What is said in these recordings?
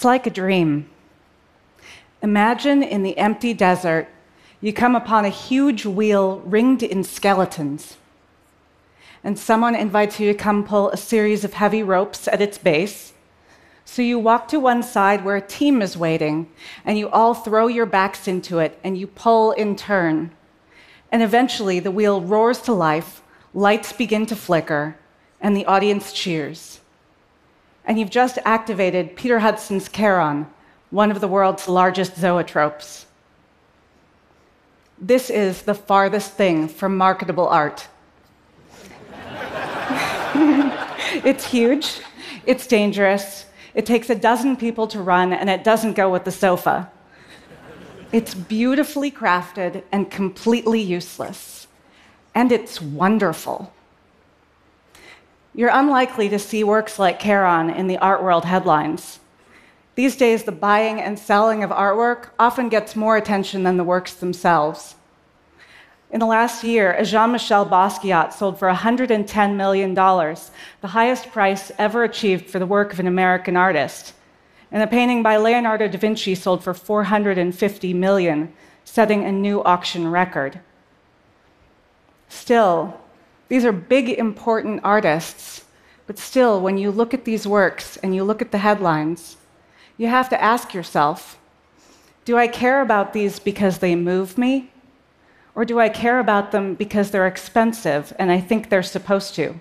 It's like a dream. Imagine in the empty desert, you come upon a huge wheel ringed in skeletons. And someone invites you to come pull a series of heavy ropes at its base. So you walk to one side where a team is waiting, and you all throw your backs into it and you pull in turn. And eventually the wheel roars to life, lights begin to flicker, and the audience cheers. And you've just activated Peter Hudson's Charon, one of the world's largest zoetropes. This is the farthest thing from marketable art. it's huge, it's dangerous, it takes a dozen people to run, and it doesn't go with the sofa. It's beautifully crafted and completely useless. And it's wonderful. You're unlikely to see works like Charon in the art world headlines. These days, the buying and selling of artwork often gets more attention than the works themselves. In the last year, a Jean Michel Basquiat sold for $110 million, the highest price ever achieved for the work of an American artist. And a painting by Leonardo da Vinci sold for 450 million, setting a new auction record. Still, these are big, important artists, but still, when you look at these works and you look at the headlines, you have to ask yourself do I care about these because they move me? Or do I care about them because they're expensive and I think they're supposed to?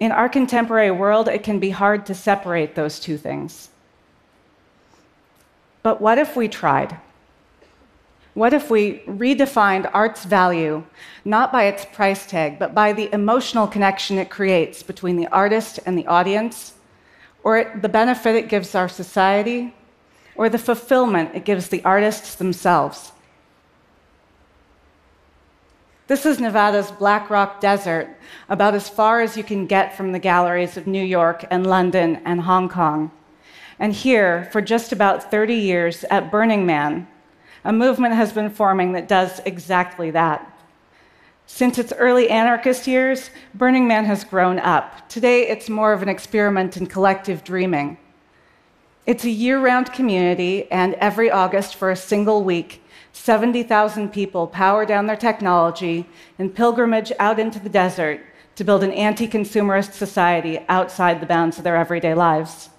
In our contemporary world, it can be hard to separate those two things. But what if we tried? What if we redefined art's value not by its price tag, but by the emotional connection it creates between the artist and the audience, or the benefit it gives our society, or the fulfillment it gives the artists themselves. This is Nevada's Black Rock Desert, about as far as you can get from the galleries of New York and London and Hong Kong. And here, for just about 30 years at Burning Man, a movement has been forming that does exactly that. Since its early anarchist years, Burning Man has grown up. Today, it's more of an experiment in collective dreaming. It's a year round community, and every August, for a single week, 70,000 people power down their technology and pilgrimage out into the desert to build an anti consumerist society outside the bounds of their everyday lives.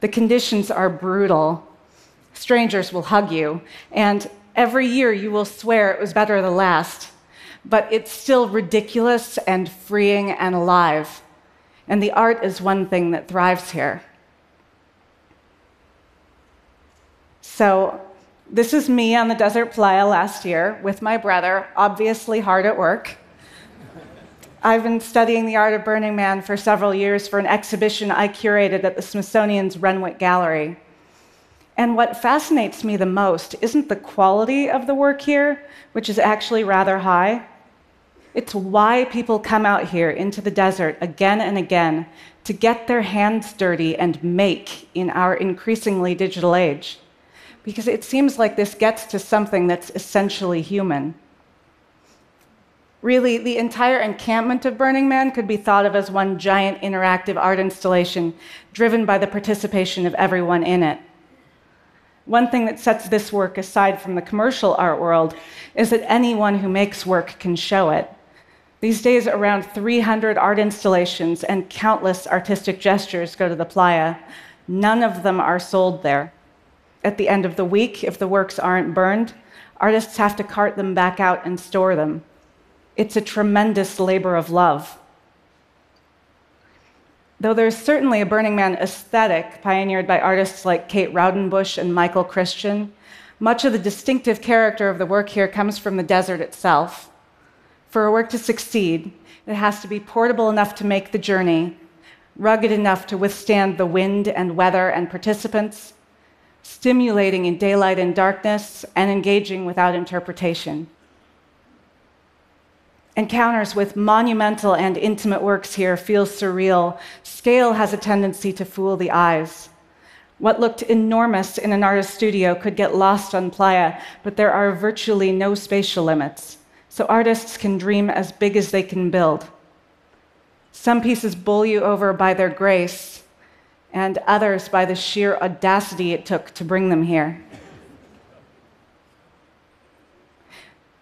The conditions are brutal. Strangers will hug you, and every year you will swear it was better the last but it's still ridiculous and freeing and alive. And the art is one thing that thrives here. So, this is me on the desert playa last year with my brother, obviously hard at work. I've been studying the art of Burning Man for several years for an exhibition I curated at the Smithsonian's Renwick Gallery. And what fascinates me the most isn't the quality of the work here, which is actually rather high, it's why people come out here into the desert again and again to get their hands dirty and make in our increasingly digital age. Because it seems like this gets to something that's essentially human. Really, the entire encampment of Burning Man could be thought of as one giant interactive art installation driven by the participation of everyone in it. One thing that sets this work aside from the commercial art world is that anyone who makes work can show it. These days, around 300 art installations and countless artistic gestures go to the playa. None of them are sold there. At the end of the week, if the works aren't burned, artists have to cart them back out and store them. It's a tremendous labor of love. Though there's certainly a Burning Man aesthetic pioneered by artists like Kate Raudenbush and Michael Christian, much of the distinctive character of the work here comes from the desert itself. For a work to succeed, it has to be portable enough to make the journey, rugged enough to withstand the wind and weather and participants, stimulating in daylight and darkness, and engaging without interpretation. Encounters with monumental and intimate works here feel surreal. Scale has a tendency to fool the eyes. What looked enormous in an artist's studio could get lost on playa, but there are virtually no spatial limits so artists can dream as big as they can build. Some pieces bowl you over by their grace, and others by the sheer audacity it took to bring them here.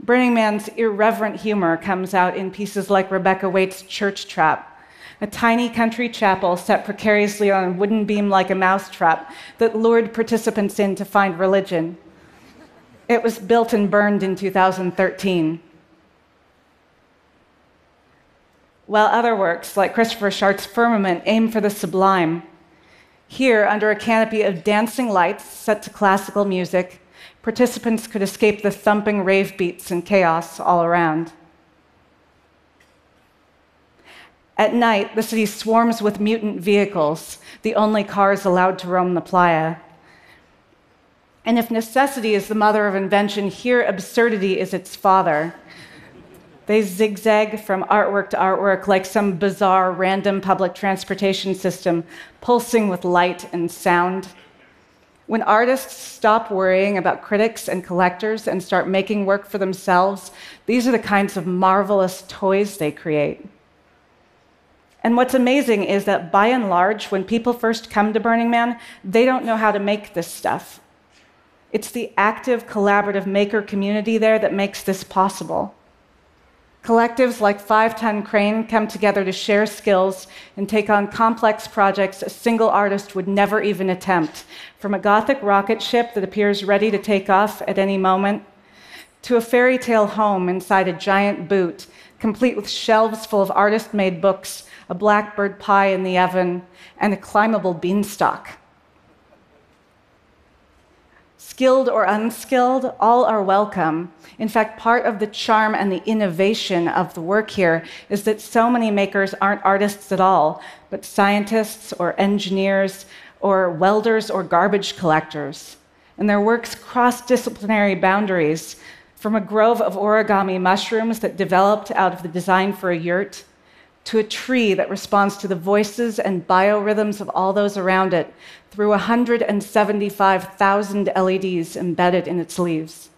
Burning Man's irreverent humor comes out in pieces like Rebecca Waite's Church Trap, a tiny country chapel set precariously on a wooden beam like a mousetrap that lured participants in to find religion. It was built and burned in 2013. While other works, like Christopher Schardt's Firmament, aim for the sublime, here, under a canopy of dancing lights set to classical music, participants could escape the thumping rave beats and chaos all around. At night, the city swarms with mutant vehicles, the only cars allowed to roam the playa. And if necessity is the mother of invention, here absurdity is its father. They zigzag from artwork to artwork like some bizarre random public transportation system, pulsing with light and sound. When artists stop worrying about critics and collectors and start making work for themselves, these are the kinds of marvelous toys they create. And what's amazing is that by and large, when people first come to Burning Man, they don't know how to make this stuff. It's the active, collaborative maker community there that makes this possible. Collectives like Five Ton Crane come together to share skills and take on complex projects a single artist would never even attempt, from a Gothic rocket ship that appears ready to take off at any moment, to a fairy tale home inside a giant boot, complete with shelves full of artist made books, a blackbird pie in the oven, and a climbable beanstalk. Skilled or unskilled, all are welcome. In fact, part of the charm and the innovation of the work here is that so many makers aren't artists at all, but scientists or engineers or welders or garbage collectors. And their works cross disciplinary boundaries from a grove of origami mushrooms that developed out of the design for a yurt to a tree that responds to the voices and biorhythms of all those around it through 175,000 LEDs embedded in its leaves.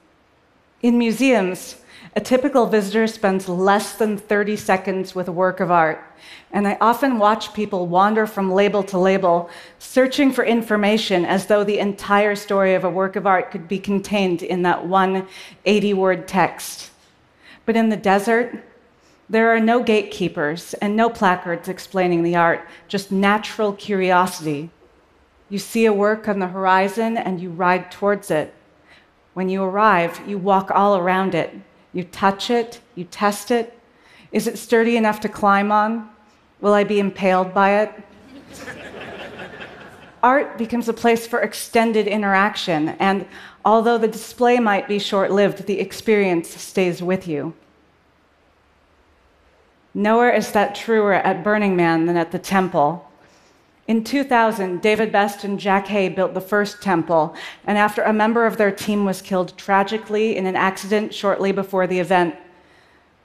In museums, a typical visitor spends less than 30 seconds with a work of art, and I often watch people wander from label to label, searching for information as though the entire story of a work of art could be contained in that one 80 word text. But in the desert, there are no gatekeepers and no placards explaining the art, just natural curiosity. You see a work on the horizon and you ride towards it. When you arrive, you walk all around it. You touch it, you test it. Is it sturdy enough to climb on? Will I be impaled by it? Art becomes a place for extended interaction, and although the display might be short lived, the experience stays with you. Nowhere is that truer at Burning Man than at the temple. In 2000, David Best and Jack Hay built the first temple, and after a member of their team was killed tragically in an accident shortly before the event,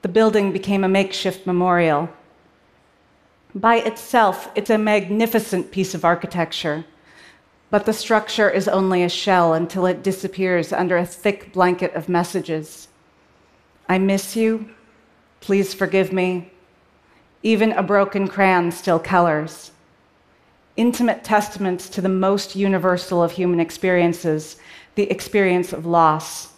the building became a makeshift memorial. By itself, it's a magnificent piece of architecture, but the structure is only a shell until it disappears under a thick blanket of messages. I miss you. Please forgive me. Even a broken crayon still colors. Intimate testaments to the most universal of human experiences, the experience of loss.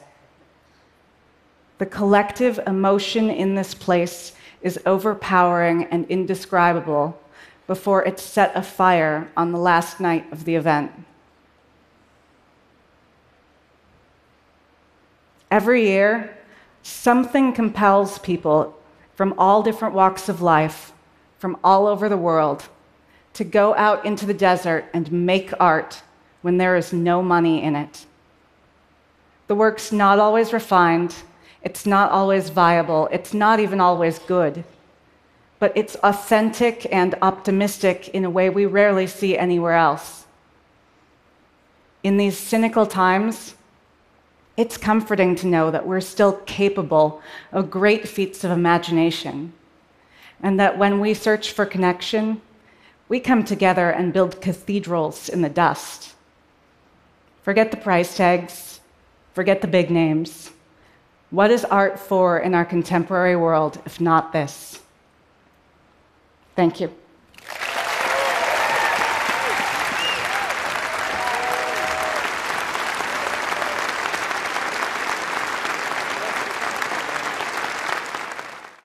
The collective emotion in this place is overpowering and indescribable before it set afire on the last night of the event. Every year, something compels people from all different walks of life, from all over the world, to go out into the desert and make art when there is no money in it. The work's not always refined, it's not always viable, it's not even always good, but it's authentic and optimistic in a way we rarely see anywhere else. In these cynical times, it's comforting to know that we're still capable of great feats of imagination, and that when we search for connection, we come together and build cathedrals in the dust. Forget the price tags, forget the big names. What is art for in our contemporary world if not this? Thank you.